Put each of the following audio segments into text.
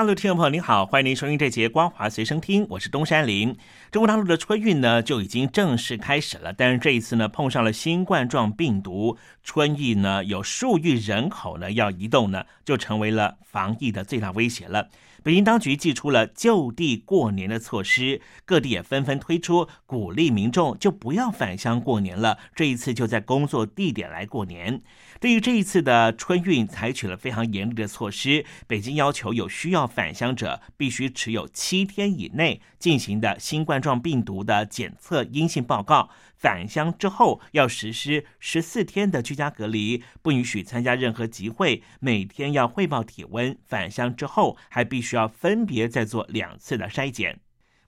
大陆听众朋友您好，欢迎您收听这节《光华随身听》，我是东山林。中国大陆的春运呢就已经正式开始了，但是这一次呢碰上了新冠状病毒，春运呢有数亿人口呢要移动呢，就成为了防疫的最大威胁了。北京当局寄出了就地过年的措施，各地也纷纷推出鼓励民众就不要返乡过年了，这一次就在工作地点来过年。对于这一次的春运，采取了非常严厉的措施。北京要求有需要返乡者必须持有七天以内进行的新冠状病毒的检测阴性报告，返乡之后要实施十四天的居家隔离，不允许参加任何集会，每天要汇报体温。返乡之后还必须要分别再做两次的筛检。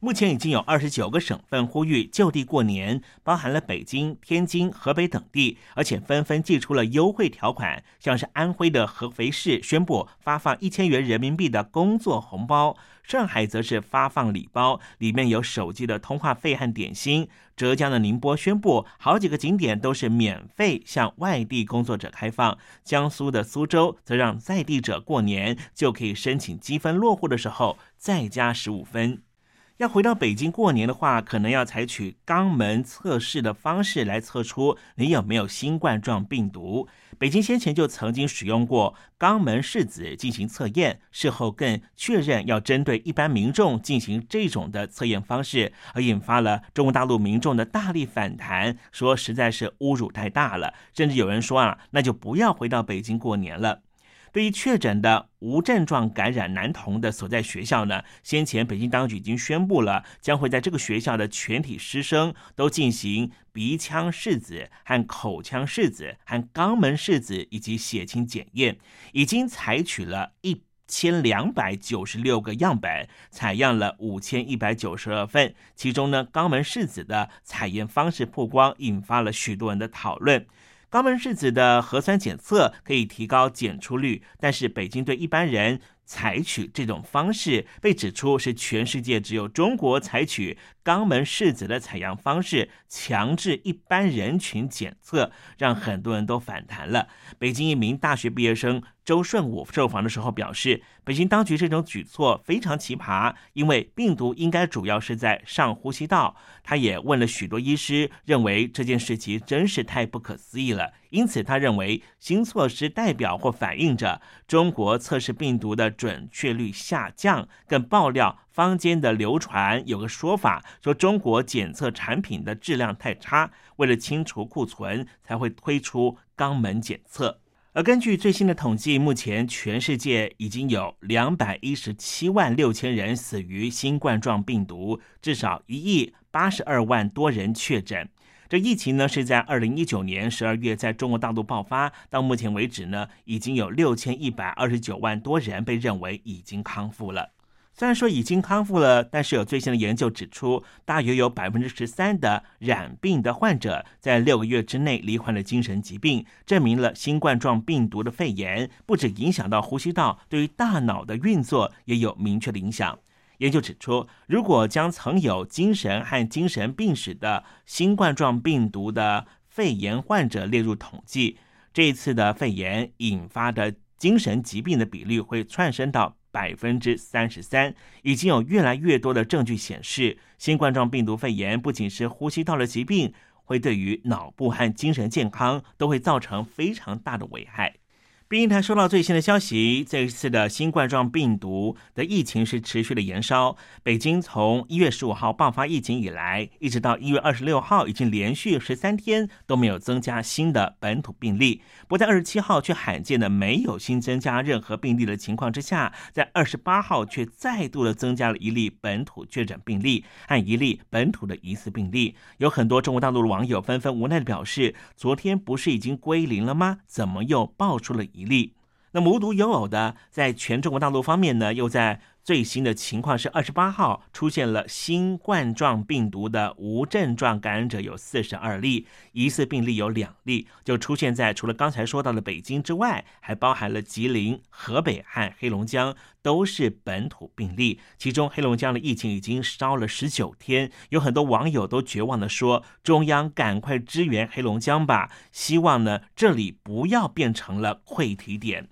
目前已经有二十九个省份呼吁就地过年，包含了北京、天津、河北等地，而且纷纷寄出了优惠条款。像是安徽的合肥市宣布发放一千元人民币的工作红包，上海则是发放礼包，里面有手机的通话费和点心。浙江的宁波宣布好几个景点都是免费向外地工作者开放，江苏的苏州则让在地者过年就可以申请积分落户的时候再加十五分。要回到北京过年的话，可能要采取肛门测试的方式来测出你有没有新冠状病毒。北京先前就曾经使用过肛门拭子进行测验，事后更确认要针对一般民众进行这种的测验方式，而引发了中国大陆民众的大力反弹，说实在是侮辱太大了，甚至有人说啊，那就不要回到北京过年了。对于确诊的无症状感染男童的所在学校呢，先前北京当局已经宣布了，将会在这个学校的全体师生都进行鼻腔拭子和口腔拭子和肛门拭子以及血清检验，已经采取了一千两百九十六个样本，采样了五千一百九十二份，其中呢，肛门拭子的采验方式曝光，引发了许多人的讨论。肛门拭子的核酸检测可以提高检出率，但是北京对一般人采取这种方式，被指出是全世界只有中国采取肛门拭子的采样方式，强制一般人群检测，让很多人都反弹了。北京一名大学毕业生。周顺武受访的时候表示，北京当局这种举措非常奇葩，因为病毒应该主要是在上呼吸道。他也问了许多医师，认为这件事情真是太不可思议了。因此，他认为新措施代表或反映着中国测试病毒的准确率下降。更爆料坊间的流传有个说法，说中国检测产品的质量太差，为了清除库存才会推出肛门检测。而根据最新的统计，目前全世界已经有两百一十七万六千人死于新冠状病毒，至少一亿八十二万多人确诊。这疫情呢是在二零一九年十二月在中国大陆爆发，到目前为止呢，已经有六千一百二十九万多人被认为已经康复了。虽然说已经康复了，但是有最新的研究指出，大约有百分之十三的染病的患者在六个月之内罹患了精神疾病，证明了新冠状病毒的肺炎不止影响到呼吸道，对于大脑的运作也有明确的影响。研究指出，如果将曾有精神和精神病史的新冠状病毒的肺炎患者列入统计，这一次的肺炎引发的精神疾病的比例会窜升到。百分之三十三，已经有越来越多的证据显示，新冠状病毒肺炎不仅是呼吸道的疾病，会对于脑部和精神健康都会造成非常大的危害。北京台收到最新的消息，这一次的新冠状病毒的疫情是持续的延烧。北京从一月十五号爆发疫情以来，一直到一月二十六号，已经连续十三天都没有增加新的本土病例。不在二十七号却罕见的没有新增加任何病例的情况之下，在二十八号却再度的增加了一例本土确诊病例和一例本土的疑似病例。有很多中国大陆的网友纷纷无奈的表示：昨天不是已经归零了吗？怎么又爆出了一？例，那无独有偶的，在全中国大陆方面呢，又在最新的情况是，二十八号出现了新冠状病毒的无症状感染者有四十二例，疑似病例有两例，就出现在除了刚才说到的北京之外，还包含了吉林、河北和黑龙江，都是本土病例。其中黑龙江的疫情已经烧了十九天，有很多网友都绝望的说：“中央赶快支援黑龙江吧，希望呢这里不要变成了溃堤点。”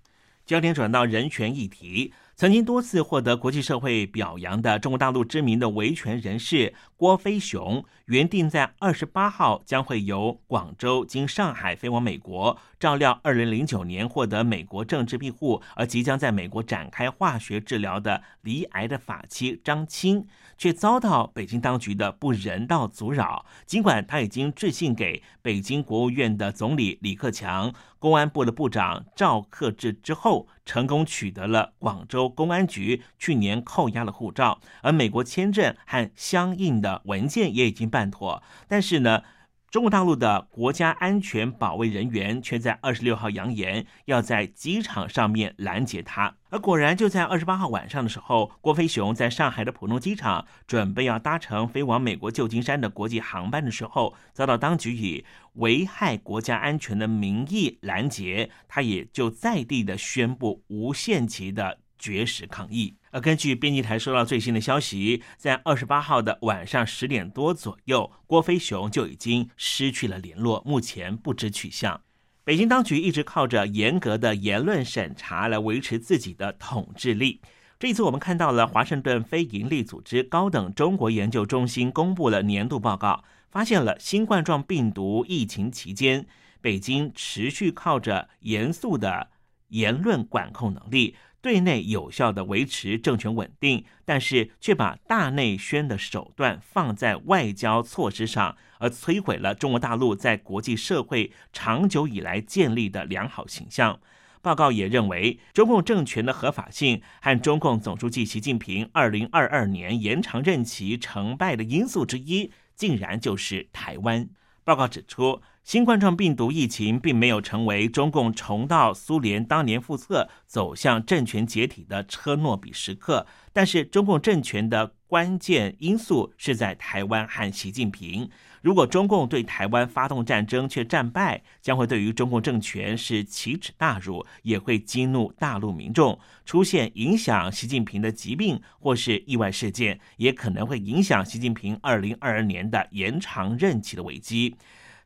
焦点转到人权议题。曾经多次获得国际社会表扬的中国大陆知名的维权人士郭飞雄，原定在二十八号将会由广州经上海飞往美国，照料二零零九年获得美国政治庇护而即将在美国展开化学治疗的离癌的法妻张青，却遭到北京当局的不人道阻扰。尽管他已经致信给北京国务院的总理李克强、公安部的部长赵克志之后。成功取得了广州公安局去年扣押的护照，而美国签证和相应的文件也已经办妥，但是呢？中国大陆的国家安全保卫人员却在二十六号扬言要在机场上面拦截他，而果然就在二十八号晚上的时候，郭飞雄在上海的浦东机场准备要搭乘飞往美国旧金山的国际航班的时候，遭到当局以危害国家安全的名义拦截，他也就在地的宣布无限期的绝食抗议。而根据编辑台收到最新的消息，在二十八号的晚上十点多左右，郭飞雄就已经失去了联络，目前不知去向。北京当局一直靠着严格的言论审查来维持自己的统治力。这一次，我们看到了华盛顿非营利组织高等中国研究中心公布了年度报告，发现了新冠状病毒疫情期间，北京持续靠着严肃的言论管控能力。对内有效的维持政权稳定，但是却把大内宣的手段放在外交措施上，而摧毁了中国大陆在国际社会长久以来建立的良好形象。报告也认为，中共政权的合法性和中共总书记习近平二零二二年延长任期成败的因素之一，竟然就是台湾。报告指出。新冠状病毒疫情并没有成为中共重蹈苏联当年覆辙、走向政权解体的车诺比时刻，但是中共政权的关键因素是在台湾和习近平。如果中共对台湾发动战争却战败，将会对于中共政权是奇耻大辱，也会激怒大陆民众。出现影响习近平的疾病或是意外事件，也可能会影响习近平二零二二年的延长任期的危机。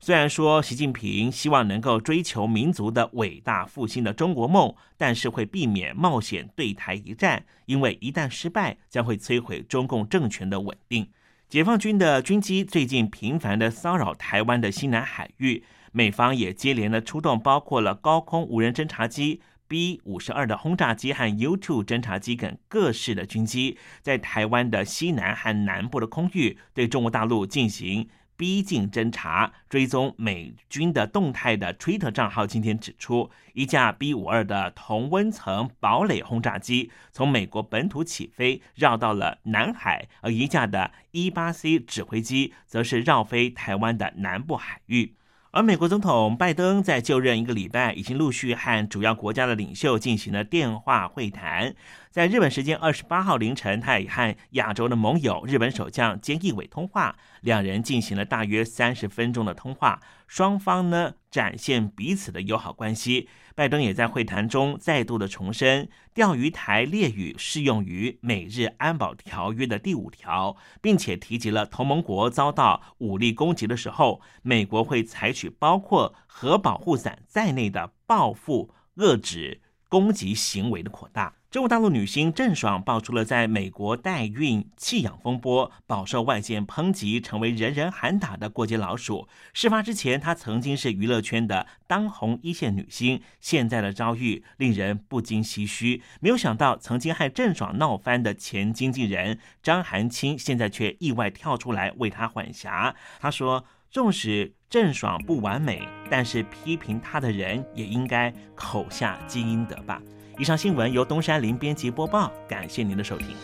虽然说习近平希望能够追求民族的伟大复兴的中国梦，但是会避免冒险对台一战，因为一旦失败，将会摧毁中共政权的稳定。解放军的军机最近频繁的骚扰台湾的西南海域，美方也接连的出动，包括了高空无人侦察机 B 五十二的轰炸机和 U two 侦察机等各式的军机，在台湾的西南和南部的空域对中国大陆进行。逼近侦查、追踪美军的动态的 Twitter 账号今天指出，一架 B 五二的同温层堡垒轰炸机从美国本土起飞，绕到了南海；而一架的 E 八 C 指挥机则是绕飞台湾的南部海域。而美国总统拜登在就任一个礼拜，已经陆续和主要国家的领袖进行了电话会谈。在日本时间二十八号凌晨，他也和亚洲的盟友日本首相菅义伟通话，两人进行了大约三十分钟的通话，双方呢展现彼此的友好关系。拜登也在会谈中再度的重申，钓鱼台列屿适用于美日安保条约的第五条，并且提及了同盟国遭到武力攻击的时候，美国会采取包括核保护伞在内的报复、遏制攻击行为的扩大。中国大陆女星郑爽爆出了在美国代孕弃养风波，饱受外界抨击，成为人人喊打的过街老鼠。事发之前，她曾经是娱乐圈的当红一线女星，现在的遭遇令人不禁唏嘘。没有想到，曾经和郑爽闹翻的前经纪人张含清，现在却意外跳出来为她缓颊。她说：“纵使郑爽不完美，但是批评她的人也应该口下积阴德吧。”以上新闻由东山林编辑播报，感谢您的收听。